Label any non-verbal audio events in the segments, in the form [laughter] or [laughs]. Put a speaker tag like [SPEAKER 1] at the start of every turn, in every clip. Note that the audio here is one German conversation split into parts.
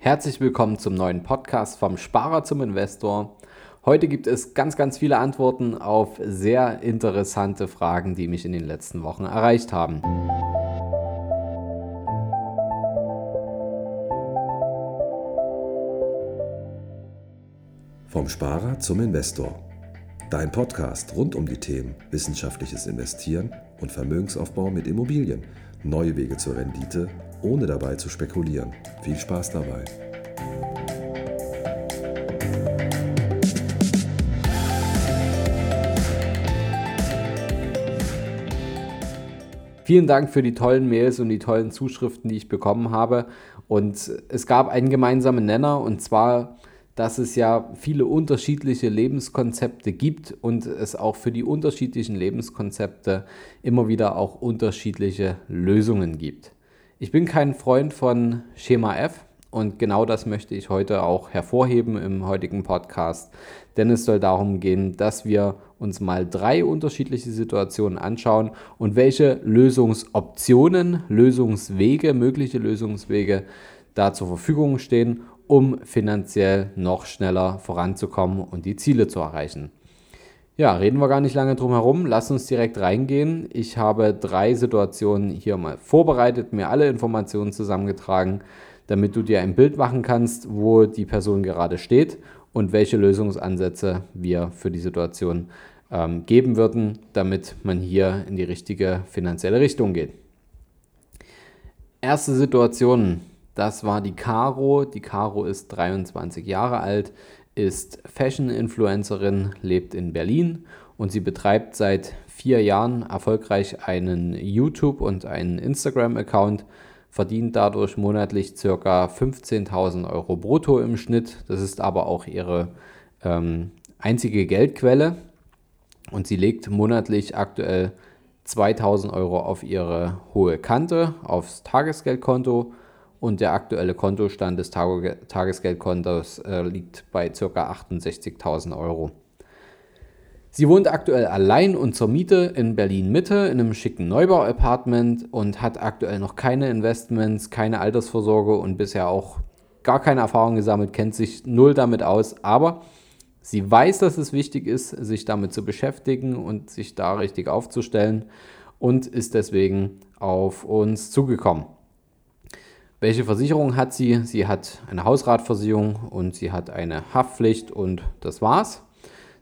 [SPEAKER 1] Herzlich willkommen zum neuen Podcast vom Sparer zum Investor. Heute gibt es ganz, ganz viele Antworten auf sehr interessante Fragen, die mich in den letzten Wochen erreicht haben.
[SPEAKER 2] Vom Sparer zum Investor. Dein Podcast rund um die Themen wissenschaftliches Investieren und Vermögensaufbau mit Immobilien. Neue Wege zur Rendite, ohne dabei zu spekulieren. Viel Spaß dabei.
[SPEAKER 1] Vielen Dank für die tollen Mails und die tollen Zuschriften, die ich bekommen habe. Und es gab einen gemeinsamen Nenner und zwar dass es ja viele unterschiedliche Lebenskonzepte gibt und es auch für die unterschiedlichen Lebenskonzepte immer wieder auch unterschiedliche Lösungen gibt. Ich bin kein Freund von Schema F und genau das möchte ich heute auch hervorheben im heutigen Podcast, denn es soll darum gehen, dass wir uns mal drei unterschiedliche Situationen anschauen und welche Lösungsoptionen, Lösungswege, mögliche Lösungswege da zur Verfügung stehen um finanziell noch schneller voranzukommen und die Ziele zu erreichen. Ja, reden wir gar nicht lange drum herum. Lass uns direkt reingehen. Ich habe drei Situationen hier mal vorbereitet, mir alle Informationen zusammengetragen, damit du dir ein Bild machen kannst, wo die Person gerade steht und welche Lösungsansätze wir für die Situation ähm, geben würden, damit man hier in die richtige finanzielle Richtung geht. Erste Situation, das war die Caro. Die Caro ist 23 Jahre alt, ist Fashion-Influencerin, lebt in Berlin und sie betreibt seit vier Jahren erfolgreich einen YouTube- und einen Instagram-Account, verdient dadurch monatlich ca. 15.000 Euro brutto im Schnitt. Das ist aber auch ihre ähm, einzige Geldquelle und sie legt monatlich aktuell 2000 Euro auf ihre hohe Kante, aufs Tagesgeldkonto und der aktuelle Kontostand des Tagesgeldkontos äh, liegt bei ca. 68.000 Euro. Sie wohnt aktuell allein und zur Miete in Berlin Mitte in einem schicken Neubau-Apartment und hat aktuell noch keine Investments, keine Altersvorsorge und bisher auch gar keine Erfahrung gesammelt, kennt sich null damit aus, aber sie weiß, dass es wichtig ist, sich damit zu beschäftigen und sich da richtig aufzustellen und ist deswegen auf uns zugekommen. Welche Versicherung hat sie? Sie hat eine Hausratversicherung und sie hat eine Haftpflicht und das war's.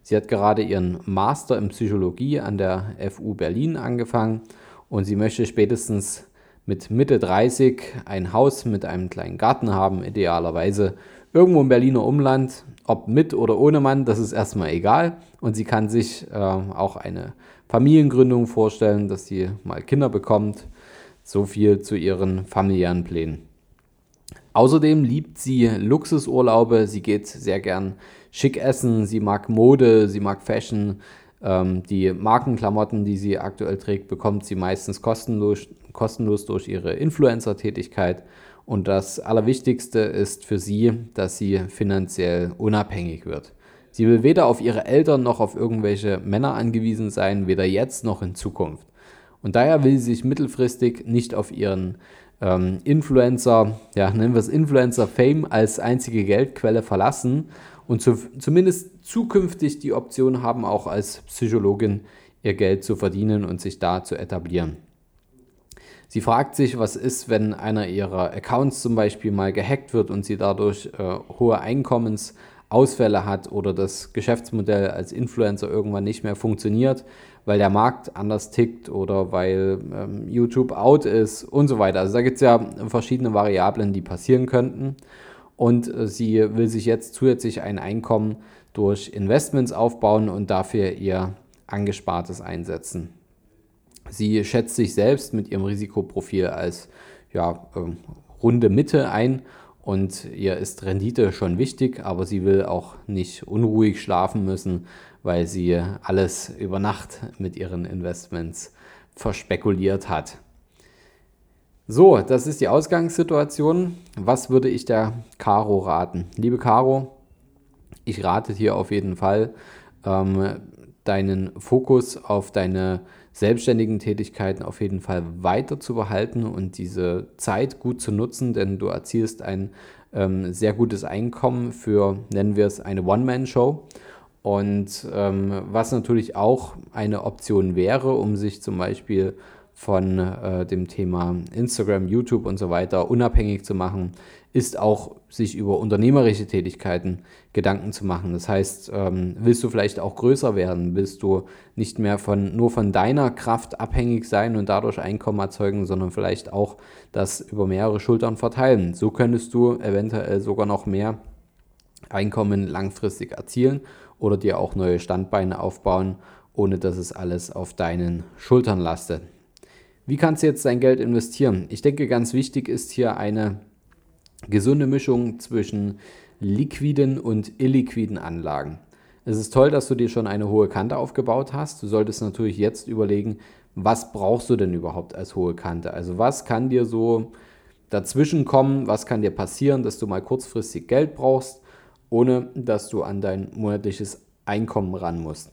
[SPEAKER 1] Sie hat gerade ihren Master in Psychologie an der FU Berlin angefangen und sie möchte spätestens mit Mitte 30 ein Haus mit einem kleinen Garten haben, idealerweise irgendwo im Berliner Umland. Ob mit oder ohne Mann, das ist erstmal egal. Und sie kann sich äh, auch eine Familiengründung vorstellen, dass sie mal Kinder bekommt. So viel zu ihren familiären Plänen. Außerdem liebt sie Luxusurlaube, sie geht sehr gern schick essen, sie mag Mode, sie mag Fashion. Ähm, die Markenklamotten, die sie aktuell trägt, bekommt sie meistens kostenlos, kostenlos durch ihre Influencer-Tätigkeit. Und das Allerwichtigste ist für sie, dass sie finanziell unabhängig wird. Sie will weder auf ihre Eltern noch auf irgendwelche Männer angewiesen sein, weder jetzt noch in Zukunft. Und daher will sie sich mittelfristig nicht auf ihren ähm, Influencer, ja, nennen wir es Influencer-Fame als einzige Geldquelle verlassen und zu, zumindest zukünftig die Option haben, auch als Psychologin ihr Geld zu verdienen und sich da zu etablieren. Sie fragt sich, was ist, wenn einer ihrer Accounts zum Beispiel mal gehackt wird und sie dadurch äh, hohe Einkommensausfälle hat oder das Geschäftsmodell als Influencer irgendwann nicht mehr funktioniert weil der Markt anders tickt oder weil ähm, YouTube out ist und so weiter. Also da gibt es ja verschiedene Variablen, die passieren könnten. Und äh, sie will sich jetzt zusätzlich ein Einkommen durch Investments aufbauen und dafür ihr Angespartes einsetzen. Sie schätzt sich selbst mit ihrem Risikoprofil als ja, äh, runde Mitte ein und ihr ist Rendite schon wichtig, aber sie will auch nicht unruhig schlafen müssen, weil sie alles über Nacht mit ihren Investments verspekuliert hat. So, das ist die Ausgangssituation. Was würde ich der Caro raten? Liebe Caro, ich rate dir auf jeden Fall, ähm, deinen Fokus auf deine selbstständigen Tätigkeiten auf jeden Fall weiter zu behalten und diese Zeit gut zu nutzen, denn du erzielst ein ähm, sehr gutes Einkommen für, nennen wir es, eine One-Man-Show. Und ähm, was natürlich auch eine Option wäre, um sich zum Beispiel von äh, dem Thema Instagram, YouTube und so weiter unabhängig zu machen, ist auch sich über unternehmerische Tätigkeiten Gedanken zu machen. Das heißt, ähm, willst du vielleicht auch größer werden? Willst du nicht mehr von, nur von deiner Kraft abhängig sein und dadurch Einkommen erzeugen, sondern vielleicht auch das über mehrere Schultern verteilen? So könntest du eventuell sogar noch mehr Einkommen langfristig erzielen oder dir auch neue Standbeine aufbauen, ohne dass es alles auf deinen Schultern lastet. Wie kannst du jetzt dein Geld investieren? Ich denke, ganz wichtig ist hier eine gesunde Mischung zwischen liquiden und illiquiden Anlagen. Es ist toll, dass du dir schon eine hohe Kante aufgebaut hast. Du solltest natürlich jetzt überlegen, was brauchst du denn überhaupt als hohe Kante? Also was kann dir so dazwischen kommen, was kann dir passieren, dass du mal kurzfristig Geld brauchst, ohne dass du an dein monatliches Einkommen ran musst.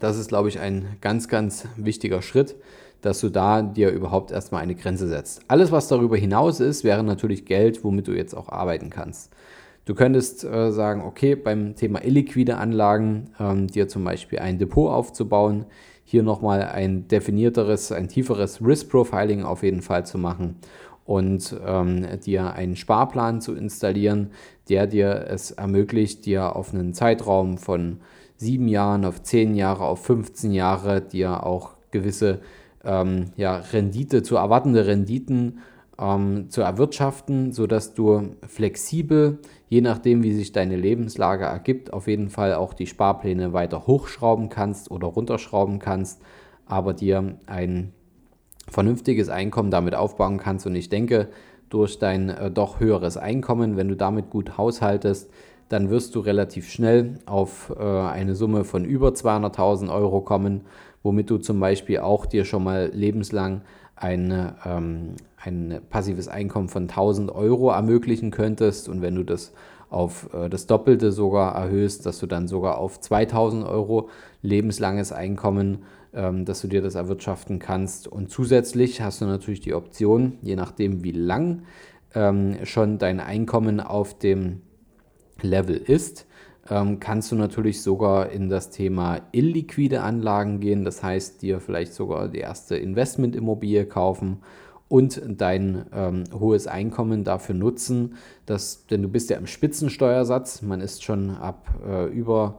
[SPEAKER 1] Das ist, glaube ich, ein ganz, ganz wichtiger Schritt, dass du da dir überhaupt erstmal eine Grenze setzt. Alles, was darüber hinaus ist, wäre natürlich Geld, womit du jetzt auch arbeiten kannst. Du könntest äh, sagen, okay, beim Thema illiquide Anlagen ähm, dir zum Beispiel ein Depot aufzubauen, hier nochmal ein definierteres, ein tieferes Risk-Profiling auf jeden Fall zu machen und ähm, dir einen Sparplan zu installieren, der dir es ermöglicht, dir auf einen Zeitraum von sieben Jahren, auf zehn Jahre, auf 15 Jahre dir auch gewisse ähm, ja, Rendite, zu erwartende Renditen ähm, zu erwirtschaften, sodass du flexibel, je nachdem, wie sich deine Lebenslage ergibt, auf jeden Fall auch die Sparpläne weiter hochschrauben kannst oder runterschrauben kannst, aber dir ein vernünftiges Einkommen damit aufbauen kannst. Und ich denke, durch dein äh, doch höheres Einkommen, wenn du damit gut haushaltest, dann wirst du relativ schnell auf äh, eine Summe von über 200.000 Euro kommen womit du zum Beispiel auch dir schon mal lebenslang eine, ähm, ein passives Einkommen von 1000 Euro ermöglichen könntest. Und wenn du das auf äh, das Doppelte sogar erhöhst, dass du dann sogar auf 2000 Euro lebenslanges Einkommen, dass du dir das erwirtschaften kannst. Und zusätzlich hast du natürlich die Option, je nachdem wie lang ähm, schon dein Einkommen auf dem Level ist, ähm, kannst du natürlich sogar in das Thema illiquide Anlagen gehen. Das heißt, dir vielleicht sogar die erste Investmentimmobilie kaufen und dein ähm, hohes Einkommen dafür nutzen, dass, denn du bist ja im Spitzensteuersatz, man ist schon ab äh, über ähm,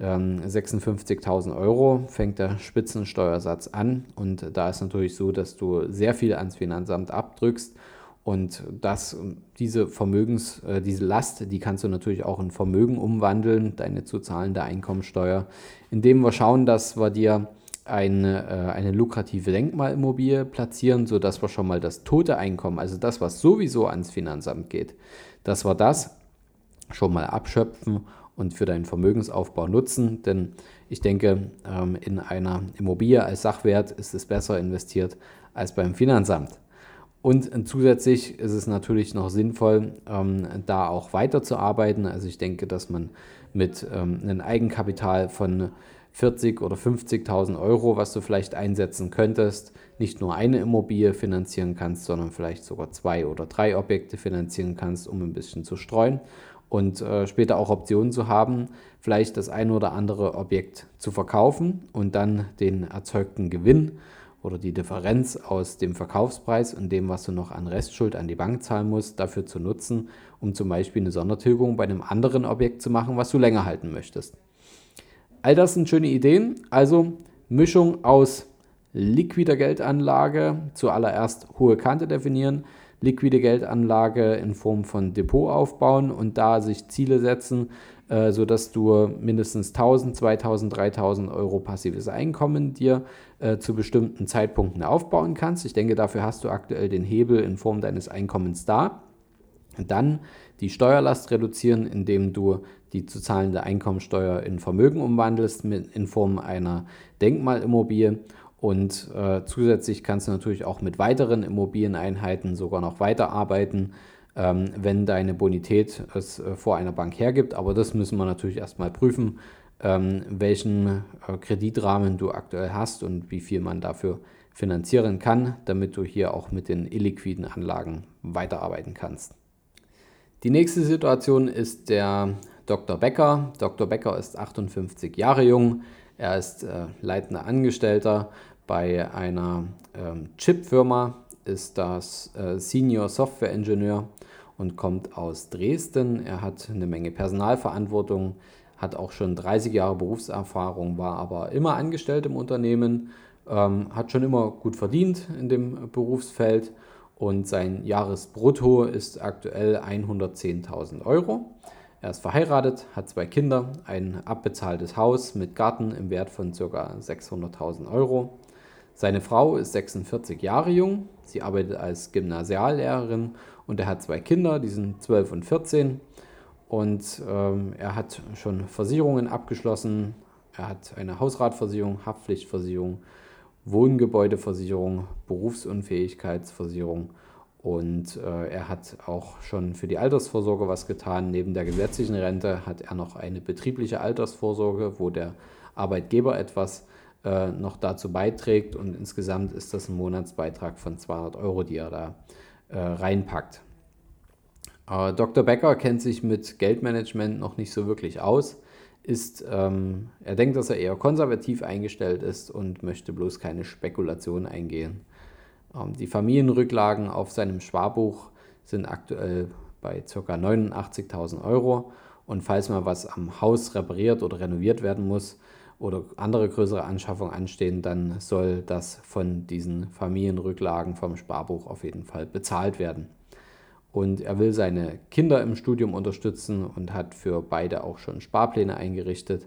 [SPEAKER 1] 56.000 Euro, fängt der Spitzensteuersatz an. Und da ist natürlich so, dass du sehr viel ans Finanzamt abdrückst. Und das, diese Vermögens, äh, diese Last, die kannst du natürlich auch in Vermögen umwandeln, deine zu zahlende Einkommensteuer, indem wir schauen, dass wir dir eine, äh, eine lukrative Denkmalimmobilie platzieren, sodass wir schon mal das tote Einkommen, also das, was sowieso ans Finanzamt geht, dass wir das schon mal abschöpfen und für deinen Vermögensaufbau nutzen. Denn ich denke, ähm, in einer Immobilie als Sachwert ist es besser investiert als beim Finanzamt. Und zusätzlich ist es natürlich noch sinnvoll, ähm, da auch weiterzuarbeiten. Also ich denke, dass man mit ähm, einem Eigenkapital von 40 oder 50.000 Euro, was du vielleicht einsetzen könntest, nicht nur eine Immobilie finanzieren kannst, sondern vielleicht sogar zwei oder drei Objekte finanzieren kannst, um ein bisschen zu streuen und äh, später auch Optionen zu haben, vielleicht das eine oder andere Objekt zu verkaufen und dann den erzeugten Gewinn oder die Differenz aus dem Verkaufspreis und dem, was du noch an Restschuld an die Bank zahlen musst, dafür zu nutzen, um zum Beispiel eine Sondertilgung bei einem anderen Objekt zu machen, was du länger halten möchtest. All das sind schöne Ideen. Also Mischung aus liquider Geldanlage, zuallererst hohe Kante definieren, liquide Geldanlage in Form von Depot aufbauen und da sich Ziele setzen, äh, sodass du mindestens 1000, 2000, 3000 Euro passives Einkommen dir äh, zu bestimmten Zeitpunkten aufbauen kannst. Ich denke, dafür hast du aktuell den Hebel in Form deines Einkommens da. Dann die Steuerlast reduzieren, indem du die zu zahlende Einkommensteuer in Vermögen umwandelst in Form einer Denkmalimmobilie. Und äh, zusätzlich kannst du natürlich auch mit weiteren Immobilieneinheiten sogar noch weiterarbeiten ähm, wenn deine Bonität es äh, vor einer Bank hergibt. Aber das müssen wir natürlich erstmal prüfen, ähm, welchen äh, Kreditrahmen du aktuell hast und wie viel man dafür finanzieren kann, damit du hier auch mit den illiquiden Anlagen weiterarbeiten kannst. Die nächste Situation ist der Dr. Becker. Dr. Becker ist 58 Jahre jung. Er ist äh, leitender Angestellter bei einer ähm, Chipfirma, ist das äh, Senior Software Engineer und kommt aus Dresden. Er hat eine Menge Personalverantwortung, hat auch schon 30 Jahre Berufserfahrung, war aber immer angestellt im Unternehmen, ähm, hat schon immer gut verdient in dem Berufsfeld und sein Jahresbrutto ist aktuell 110.000 Euro. Er ist verheiratet, hat zwei Kinder, ein abbezahltes Haus mit Garten im Wert von ca. 600.000 Euro. Seine Frau ist 46 Jahre jung, sie arbeitet als Gymnasiallehrerin und er hat zwei Kinder, die sind 12 und 14. Und ähm, er hat schon Versicherungen abgeschlossen. Er hat eine Hausratversicherung, Haftpflichtversicherung, Wohngebäudeversicherung, Berufsunfähigkeitsversicherung und äh, er hat auch schon für die Altersvorsorge was getan. Neben der gesetzlichen Rente hat er noch eine betriebliche Altersvorsorge, wo der Arbeitgeber etwas äh, noch dazu beiträgt. Und insgesamt ist das ein Monatsbeitrag von 200 Euro, die er da äh, reinpackt. Äh, Dr. Becker kennt sich mit Geldmanagement noch nicht so wirklich aus. Ist, ähm, er denkt, dass er eher konservativ eingestellt ist und möchte bloß keine Spekulation eingehen. Ähm, die Familienrücklagen auf seinem Sparbuch sind aktuell bei ca. 89.000 Euro. Und falls mal was am Haus repariert oder renoviert werden muss oder andere größere Anschaffungen anstehen, dann soll das von diesen Familienrücklagen vom Sparbuch auf jeden Fall bezahlt werden. Und er will seine Kinder im Studium unterstützen und hat für beide auch schon Sparpläne eingerichtet.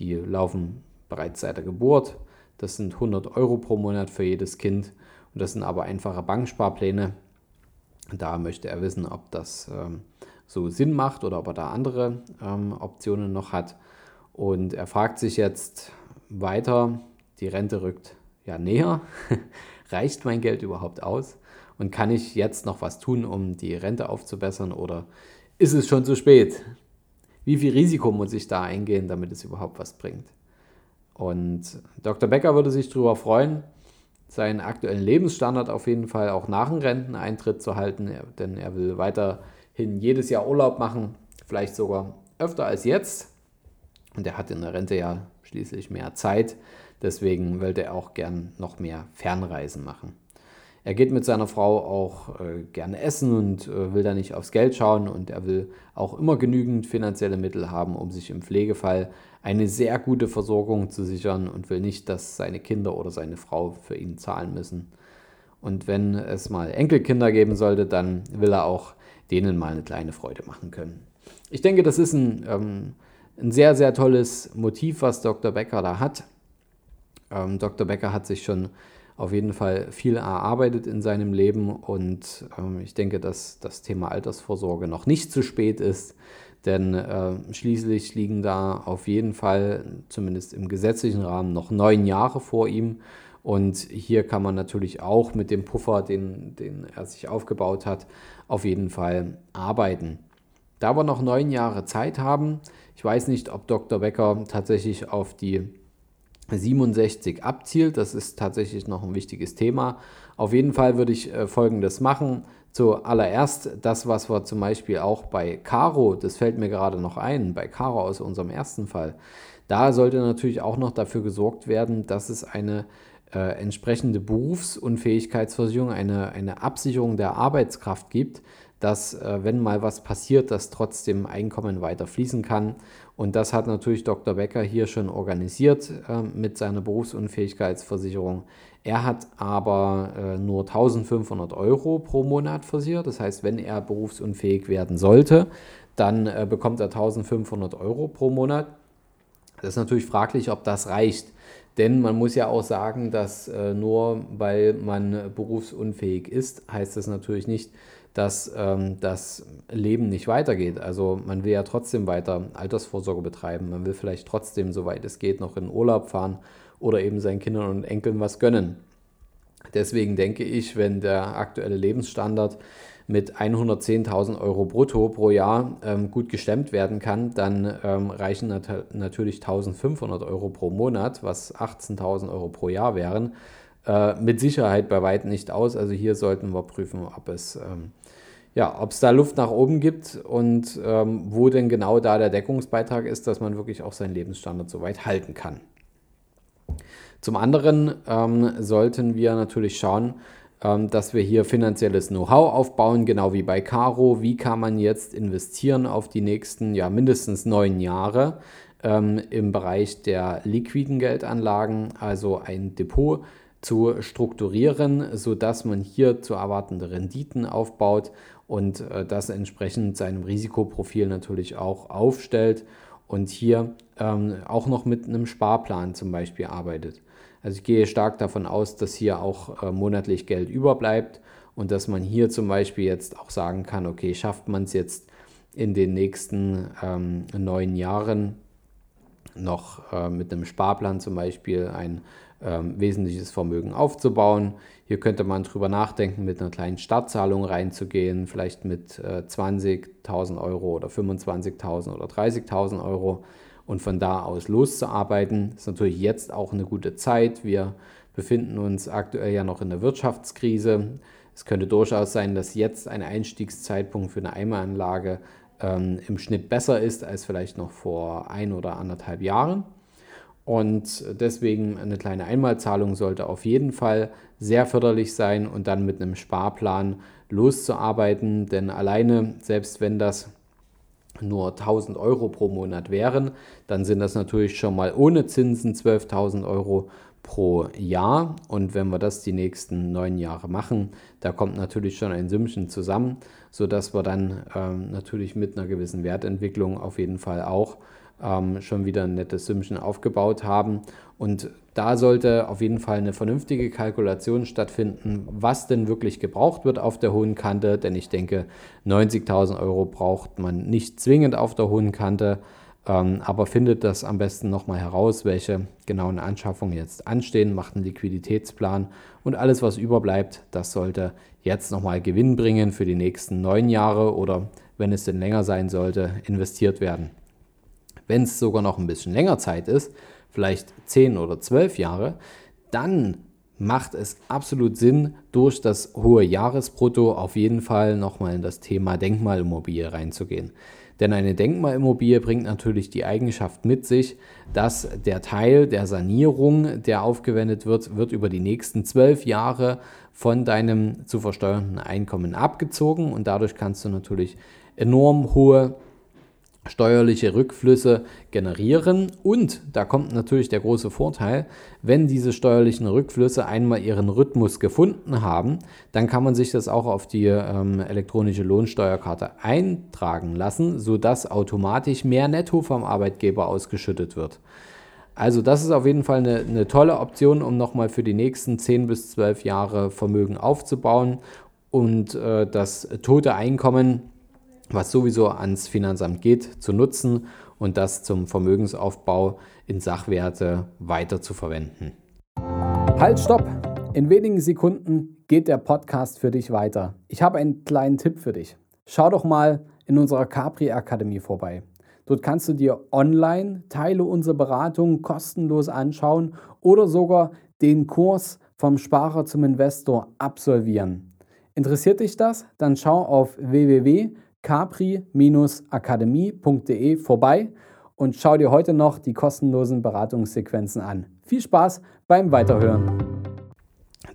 [SPEAKER 1] Die laufen bereits seit der Geburt. Das sind 100 Euro pro Monat für jedes Kind und das sind aber einfache Banksparpläne. Da möchte er wissen, ob das ähm, so Sinn macht oder ob er da andere ähm, Optionen noch hat. Und er fragt sich jetzt weiter, die Rente rückt ja näher. [laughs] Reicht mein Geld überhaupt aus? Und kann ich jetzt noch was tun, um die Rente aufzubessern oder ist es schon zu spät? Wie viel Risiko muss ich da eingehen, damit es überhaupt was bringt? Und Dr. Becker würde sich darüber freuen, seinen aktuellen Lebensstandard auf jeden Fall auch nach dem Renteneintritt zu halten, denn er will weiterhin jedes Jahr Urlaub machen, vielleicht sogar öfter als jetzt. Und er hat in der Rente ja schließlich mehr Zeit, deswegen wollte er auch gern noch mehr Fernreisen machen. Er geht mit seiner Frau auch äh, gerne essen und äh, will da nicht aufs Geld schauen und er will auch immer genügend finanzielle Mittel haben, um sich im Pflegefall eine sehr gute Versorgung zu sichern und will nicht, dass seine Kinder oder seine Frau für ihn zahlen müssen. Und wenn es mal Enkelkinder geben sollte, dann will er auch denen mal eine kleine Freude machen können. Ich denke, das ist ein, ähm, ein sehr, sehr tolles Motiv, was Dr. Becker da hat. Ähm, Dr. Becker hat sich schon auf jeden Fall viel erarbeitet in seinem Leben und ähm, ich denke, dass das Thema Altersvorsorge noch nicht zu spät ist, denn äh, schließlich liegen da auf jeden Fall, zumindest im gesetzlichen Rahmen, noch neun Jahre vor ihm. Und hier kann man natürlich auch mit dem Puffer, den, den er sich aufgebaut hat, auf jeden Fall arbeiten. Da wir noch neun Jahre Zeit haben, ich weiß nicht, ob Dr. Becker tatsächlich auf die 67 abzielt. Das ist tatsächlich noch ein wichtiges Thema. Auf jeden Fall würde ich äh, Folgendes machen. Zuallererst das, was wir zum Beispiel auch bei Caro, das fällt mir gerade noch ein, bei Caro aus unserem ersten Fall, da sollte natürlich auch noch dafür gesorgt werden, dass es eine äh, entsprechende Berufsunfähigkeitsversicherung, eine, eine Absicherung der Arbeitskraft gibt, dass, äh, wenn mal was passiert, dass trotzdem Einkommen weiter fließen kann. Und das hat natürlich Dr. Becker hier schon organisiert äh, mit seiner Berufsunfähigkeitsversicherung. Er hat aber äh, nur 1500 Euro pro Monat versichert. Das heißt, wenn er berufsunfähig werden sollte, dann äh, bekommt er 1500 Euro pro Monat. Das ist natürlich fraglich, ob das reicht. Denn man muss ja auch sagen, dass äh, nur weil man berufsunfähig ist, heißt das natürlich nicht, dass ähm, das Leben nicht weitergeht. Also man will ja trotzdem weiter Altersvorsorge betreiben. Man will vielleicht trotzdem, soweit es geht, noch in Urlaub fahren oder eben seinen Kindern und Enkeln was gönnen. Deswegen denke ich, wenn der aktuelle Lebensstandard mit 110.000 Euro brutto pro Jahr ähm, gut gestemmt werden kann, dann ähm, reichen nat natürlich 1.500 Euro pro Monat, was 18.000 Euro pro Jahr wären, äh, mit Sicherheit bei weitem nicht aus. Also hier sollten wir prüfen, ob es, ähm, ja, ob es da Luft nach oben gibt und ähm, wo denn genau da der Deckungsbeitrag ist, dass man wirklich auch seinen Lebensstandard so weit halten kann. Zum anderen ähm, sollten wir natürlich schauen, ähm, dass wir hier finanzielles Know-how aufbauen, genau wie bei Caro. Wie kann man jetzt investieren auf die nächsten, ja, mindestens neun Jahre ähm, im Bereich der liquiden Geldanlagen, also ein Depot zu strukturieren, sodass man hier zu erwartende Renditen aufbaut und äh, das entsprechend seinem Risikoprofil natürlich auch aufstellt und hier ähm, auch noch mit einem Sparplan zum Beispiel arbeitet. Also ich gehe stark davon aus, dass hier auch äh, monatlich Geld überbleibt und dass man hier zum Beispiel jetzt auch sagen kann, okay, schafft man es jetzt in den nächsten ähm, neun Jahren noch äh, mit einem Sparplan zum Beispiel ein ähm, wesentliches Vermögen aufzubauen. Hier könnte man drüber nachdenken, mit einer kleinen Startzahlung reinzugehen, vielleicht mit äh, 20.000 Euro oder 25.000 oder 30.000 Euro und von da aus loszuarbeiten. Ist natürlich jetzt auch eine gute Zeit. Wir befinden uns aktuell ja noch in der Wirtschaftskrise. Es könnte durchaus sein, dass jetzt ein Einstiegszeitpunkt für eine Eimeranlage ähm, im Schnitt besser ist als vielleicht noch vor ein oder anderthalb Jahren. Und deswegen eine kleine Einmalzahlung sollte auf jeden Fall sehr förderlich sein und dann mit einem Sparplan loszuarbeiten. Denn alleine, selbst wenn das nur 1000 Euro pro Monat wären, dann sind das natürlich schon mal ohne Zinsen 12.000 Euro pro Jahr. Und wenn wir das die nächsten neun Jahre machen, da kommt natürlich schon ein Sümmchen zusammen, sodass wir dann ähm, natürlich mit einer gewissen Wertentwicklung auf jeden Fall auch ähm, schon wieder ein nettes Sümmchen aufgebaut haben. Und da sollte auf jeden Fall eine vernünftige Kalkulation stattfinden, was denn wirklich gebraucht wird auf der hohen Kante. Denn ich denke, 90.000 Euro braucht man nicht zwingend auf der hohen Kante. Ähm, aber findet das am besten nochmal heraus, welche genauen Anschaffungen jetzt anstehen, macht einen Liquiditätsplan und alles, was überbleibt, das sollte jetzt nochmal Gewinn bringen für die nächsten neun Jahre oder wenn es denn länger sein sollte, investiert werden. Wenn es sogar noch ein bisschen länger Zeit ist, vielleicht 10 oder 12 Jahre, dann macht es absolut Sinn, durch das hohe Jahresbrutto auf jeden Fall nochmal in das Thema Denkmalimmobilie reinzugehen. Denn eine Denkmalimmobilie bringt natürlich die Eigenschaft mit sich, dass der Teil der Sanierung, der aufgewendet wird, wird über die nächsten zwölf Jahre von deinem zu versteuernden Einkommen abgezogen und dadurch kannst du natürlich enorm hohe steuerliche Rückflüsse generieren. Und da kommt natürlich der große Vorteil, wenn diese steuerlichen Rückflüsse einmal ihren Rhythmus gefunden haben, dann kann man sich das auch auf die ähm, elektronische Lohnsteuerkarte eintragen lassen, sodass automatisch mehr Netto vom Arbeitgeber ausgeschüttet wird. Also das ist auf jeden Fall eine, eine tolle Option, um nochmal für die nächsten 10 bis 12 Jahre Vermögen aufzubauen und äh, das tote Einkommen was sowieso ans Finanzamt geht, zu nutzen und das zum Vermögensaufbau in Sachwerte weiter zu verwenden.
[SPEAKER 3] Halt, stopp! In wenigen Sekunden geht der Podcast für dich weiter. Ich habe einen kleinen Tipp für dich. Schau doch mal in unserer Capri Akademie vorbei. Dort kannst du dir online Teile unserer Beratung kostenlos anschauen oder sogar den Kurs vom Sparer zum Investor absolvieren. Interessiert dich das? Dann schau auf www capri-akademie.de vorbei und schau dir heute noch die kostenlosen Beratungssequenzen an. Viel Spaß beim Weiterhören.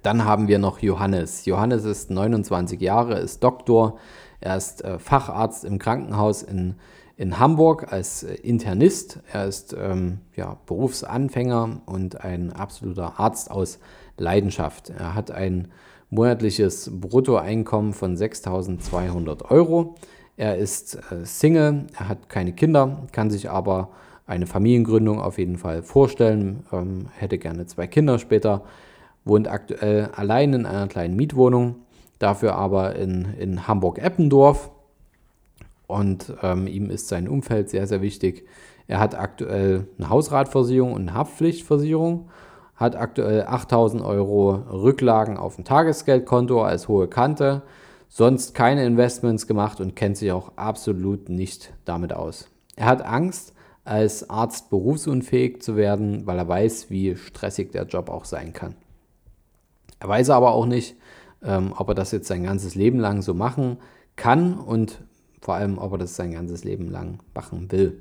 [SPEAKER 1] Dann haben wir noch Johannes. Johannes ist 29 Jahre, ist Doktor. Er ist äh, Facharzt im Krankenhaus in, in Hamburg als äh, Internist. Er ist ähm, ja, Berufsanfänger und ein absoluter Arzt aus Leidenschaft. Er hat ein monatliches Bruttoeinkommen von 6.200 Euro. Er ist äh, Single, er hat keine Kinder, kann sich aber eine Familiengründung auf jeden Fall vorstellen, ähm, hätte gerne zwei Kinder später, wohnt aktuell allein in einer kleinen Mietwohnung, dafür aber in, in Hamburg-Eppendorf und ähm, ihm ist sein Umfeld sehr, sehr wichtig. Er hat aktuell eine Hausratversicherung und eine Haftpflichtversicherung, hat aktuell 8000 Euro Rücklagen auf dem Tagesgeldkonto als hohe Kante sonst keine Investments gemacht und kennt sich auch absolut nicht damit aus. Er hat Angst, als Arzt berufsunfähig zu werden, weil er weiß, wie stressig der Job auch sein kann. Er weiß aber auch nicht, ähm, ob er das jetzt sein ganzes Leben lang so machen kann und vor allem, ob er das sein ganzes Leben lang machen will.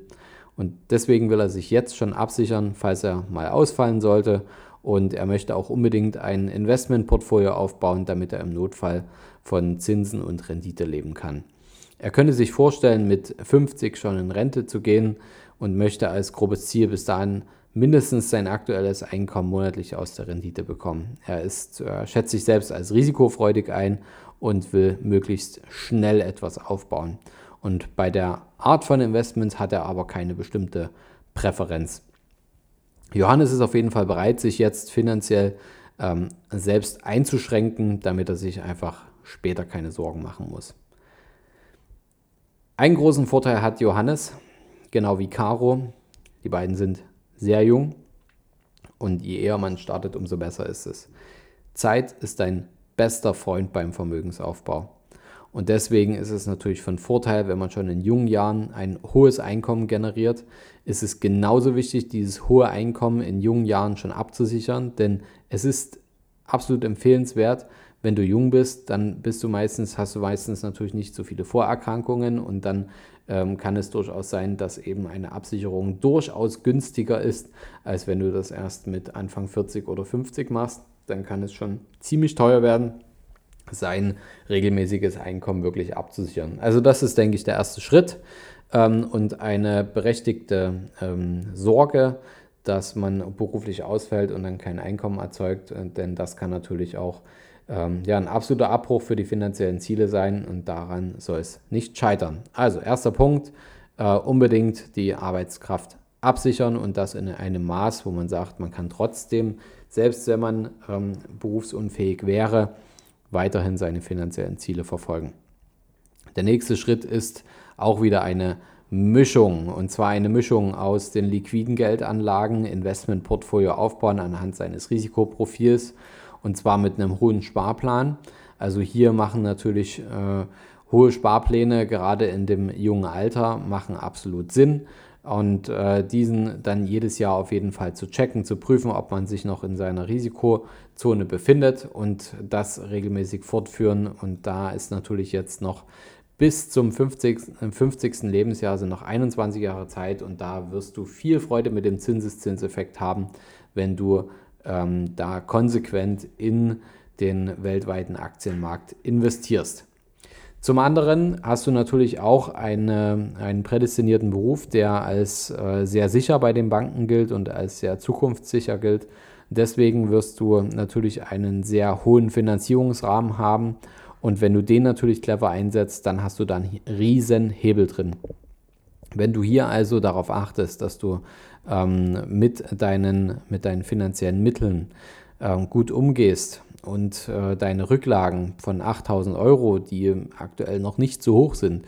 [SPEAKER 1] Und deswegen will er sich jetzt schon absichern, falls er mal ausfallen sollte. Und er möchte auch unbedingt ein Investmentportfolio aufbauen, damit er im Notfall von Zinsen und Rendite leben kann. Er könnte sich vorstellen, mit 50 schon in Rente zu gehen und möchte als grobes Ziel bis dahin mindestens sein aktuelles Einkommen monatlich aus der Rendite bekommen. Er ist, er schätzt sich selbst als risikofreudig ein und will möglichst schnell etwas aufbauen. Und bei der Art von Investments hat er aber keine bestimmte Präferenz. Johannes ist auf jeden Fall bereit, sich jetzt finanziell ähm, selbst einzuschränken, damit er sich einfach später keine Sorgen machen muss. Einen großen Vorteil hat Johannes, genau wie Caro. Die beiden sind sehr jung und je eher man startet, umso besser ist es. Zeit ist dein bester Freund beim Vermögensaufbau. Und deswegen ist es natürlich von Vorteil, wenn man schon in jungen Jahren ein hohes Einkommen generiert, ist es genauso wichtig, dieses hohe Einkommen in jungen Jahren schon abzusichern, denn es ist absolut empfehlenswert, wenn du jung bist, dann bist du meistens, hast du meistens natürlich nicht so viele Vorerkrankungen. Und dann ähm, kann es durchaus sein, dass eben eine Absicherung durchaus günstiger ist, als wenn du das erst mit Anfang 40 oder 50 machst. Dann kann es schon ziemlich teuer werden, sein regelmäßiges Einkommen wirklich abzusichern. Also das ist, denke ich, der erste Schritt ähm, und eine berechtigte ähm, Sorge, dass man beruflich ausfällt und dann kein Einkommen erzeugt, äh, denn das kann natürlich auch ähm, ja, ein absoluter Abbruch für die finanziellen Ziele sein und daran soll es nicht scheitern. Also erster Punkt, äh, unbedingt die Arbeitskraft absichern und das in einem Maß, wo man sagt, man kann trotzdem, selbst wenn man ähm, berufsunfähig wäre, weiterhin seine finanziellen Ziele verfolgen. Der nächste Schritt ist auch wieder eine Mischung und zwar eine Mischung aus den liquiden Geldanlagen, Investmentportfolio aufbauen anhand seines Risikoprofils und zwar mit einem hohen Sparplan. Also hier machen natürlich äh, hohe Sparpläne gerade in dem jungen Alter machen absolut Sinn und äh, diesen dann jedes Jahr auf jeden Fall zu checken, zu prüfen, ob man sich noch in seiner Risikozone befindet und das regelmäßig fortführen. Und da ist natürlich jetzt noch bis zum 50, 50. Lebensjahr sind noch 21 Jahre Zeit und da wirst du viel Freude mit dem Zinseszinseffekt haben, wenn du ähm, da konsequent in den weltweiten Aktienmarkt investierst. Zum anderen hast du natürlich auch eine, einen prädestinierten Beruf, der als äh, sehr sicher bei den Banken gilt und als sehr zukunftssicher gilt. Deswegen wirst du natürlich einen sehr hohen Finanzierungsrahmen haben und wenn du den natürlich clever einsetzt, dann hast du dann riesen Hebel drin. Wenn du hier also darauf achtest, dass du ähm, mit, deinen, mit deinen finanziellen Mitteln ähm, gut umgehst und äh, deine Rücklagen von 8000 Euro, die aktuell noch nicht so hoch sind,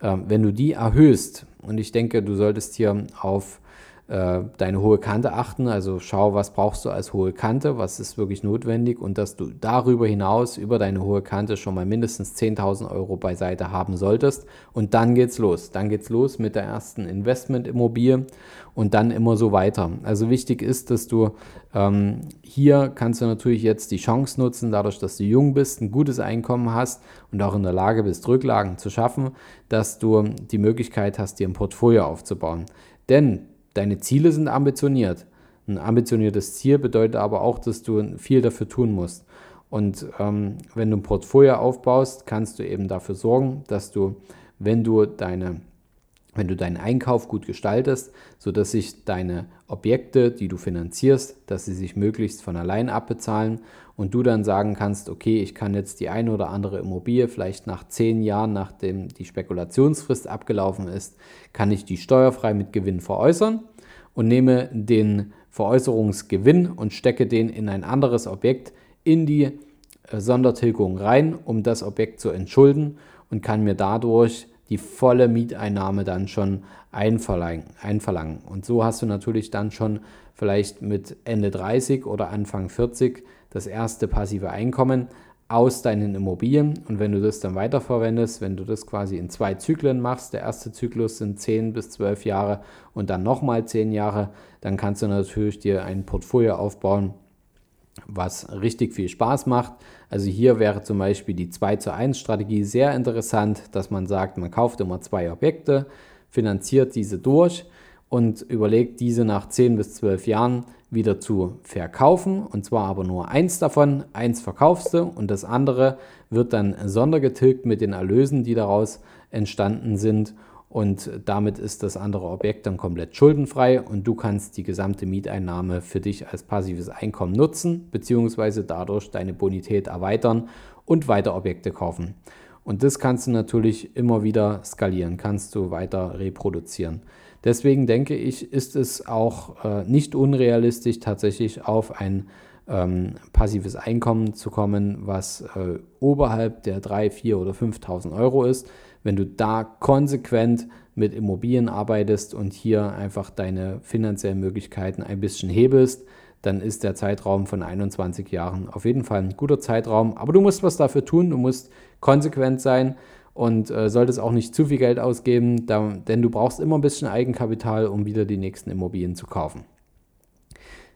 [SPEAKER 1] äh, wenn du die erhöhst, und ich denke, du solltest hier auf äh, deine hohe Kante achten. Also schau, was brauchst du als hohe Kante, was ist wirklich notwendig und dass du darüber hinaus über deine hohe Kante schon mal mindestens 10.000 Euro beiseite haben solltest. Und dann geht's los. Dann geht's los mit der ersten Investmentimmobilie und dann immer so weiter. Also wichtig ist, dass du ähm, hier kannst du natürlich jetzt die Chance nutzen, dadurch, dass du jung bist, ein gutes Einkommen hast und auch in der Lage bist, Rücklagen zu schaffen, dass du die Möglichkeit hast, dir ein Portfolio aufzubauen. Denn deine Ziele sind ambitioniert. Ein ambitioniertes Ziel bedeutet aber auch, dass du viel dafür tun musst. Und ähm, wenn du ein Portfolio aufbaust, kannst du eben dafür sorgen, dass du, wenn du deine wenn du deinen Einkauf gut gestaltest, sodass sich deine Objekte, die du finanzierst, dass sie sich möglichst von allein abbezahlen und du dann sagen kannst, okay, ich kann jetzt die eine oder andere Immobilie vielleicht nach zehn Jahren, nachdem die Spekulationsfrist abgelaufen ist, kann ich die steuerfrei mit Gewinn veräußern und nehme den Veräußerungsgewinn und stecke den in ein anderes Objekt in die äh, Sondertilgung rein, um das Objekt zu entschulden und kann mir dadurch die volle Mieteinnahme dann schon einverlangen, einverlangen. Und so hast du natürlich dann schon vielleicht mit Ende 30 oder Anfang 40 das erste passive Einkommen. aus deinen Immobilien. Und wenn du das dann weiterverwendest, wenn du das quasi in zwei Zyklen machst, der erste Zyklus sind 10 bis 12 Jahre und dann nochmal 10 Jahre, dann kannst du natürlich dir ein Portfolio aufbauen, was richtig viel Spaß macht. Also hier wäre zum Beispiel die 2 zu 1 Strategie sehr interessant, dass man sagt, man kauft immer zwei Objekte, finanziert diese durch und überlegt diese nach 10 bis 12 Jahren wieder zu verkaufen. Und zwar aber nur eins davon. Eins verkaufst du und das andere wird dann sondergetilgt mit den Erlösen, die daraus entstanden sind. Und damit ist das andere Objekt dann komplett schuldenfrei und du kannst die gesamte Mieteinnahme für dich als passives Einkommen nutzen, beziehungsweise dadurch deine Bonität erweitern und weiter Objekte kaufen. Und das kannst du natürlich immer wieder skalieren, kannst du weiter reproduzieren. Deswegen denke ich, ist es auch äh, nicht unrealistisch, tatsächlich auf ein ähm, passives Einkommen zu kommen, was äh, oberhalb der 3, 4 oder 5.000 Euro ist. Wenn du da konsequent mit Immobilien arbeitest und hier einfach deine finanziellen Möglichkeiten ein bisschen hebelst, dann ist der Zeitraum von 21 Jahren auf jeden Fall ein guter Zeitraum. Aber du musst was dafür tun, du musst konsequent sein und äh, solltest auch nicht zu viel Geld ausgeben, da, denn du brauchst immer ein bisschen Eigenkapital, um wieder die nächsten Immobilien zu kaufen.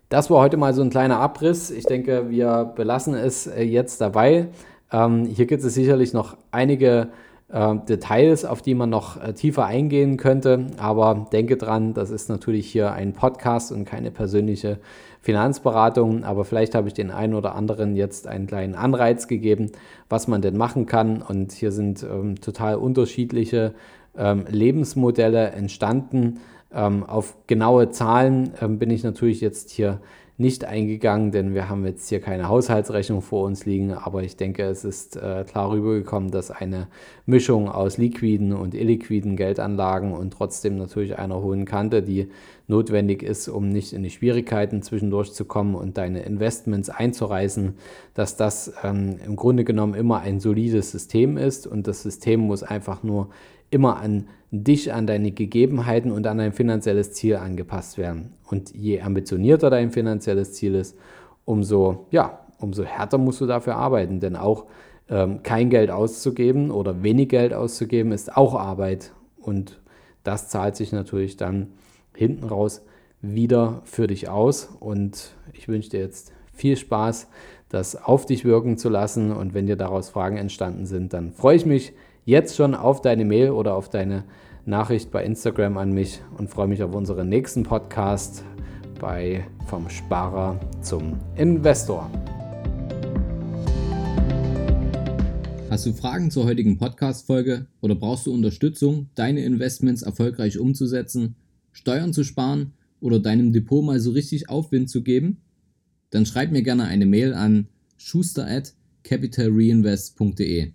[SPEAKER 1] Das war heute mal so ein kleiner Abriss. Ich denke, wir belassen es äh, jetzt dabei. Ähm, hier gibt es sicherlich noch einige Details, auf die man noch äh, tiefer eingehen könnte, aber denke dran, das ist natürlich hier ein Podcast und keine persönliche Finanzberatung, aber vielleicht habe ich den einen oder anderen jetzt einen kleinen Anreiz gegeben, was man denn machen kann. Und hier sind ähm, total unterschiedliche ähm, Lebensmodelle entstanden. Ähm, auf genaue Zahlen ähm, bin ich natürlich jetzt hier nicht eingegangen, denn wir haben jetzt hier keine Haushaltsrechnung vor uns liegen, aber ich denke, es ist äh, klar rübergekommen, dass eine Mischung aus liquiden und illiquiden Geldanlagen und trotzdem natürlich einer hohen Kante, die notwendig ist, um nicht in die Schwierigkeiten zwischendurch zu kommen und deine Investments einzureißen, dass das ähm, im Grunde genommen immer ein solides System ist und das System muss einfach nur immer an dich, an deine Gegebenheiten und an dein finanzielles Ziel angepasst werden. Und je ambitionierter dein finanzielles Ziel ist, umso, ja, umso härter musst du dafür arbeiten. Denn auch ähm, kein Geld auszugeben oder wenig Geld auszugeben, ist auch Arbeit. Und das zahlt sich natürlich dann hinten raus wieder für dich aus. Und ich wünsche dir jetzt viel Spaß, das auf dich wirken zu lassen. Und wenn dir daraus Fragen entstanden sind, dann freue ich mich jetzt schon auf deine Mail oder auf deine Nachricht bei Instagram an mich und freue mich auf unseren nächsten Podcast bei Vom Sparer zum Investor.
[SPEAKER 4] Hast du Fragen zur heutigen Podcast-Folge oder brauchst du Unterstützung, deine Investments erfolgreich umzusetzen, Steuern zu sparen oder deinem Depot mal so richtig Aufwind zu geben? Dann schreib mir gerne eine Mail an schuster at capitalreinvest.de.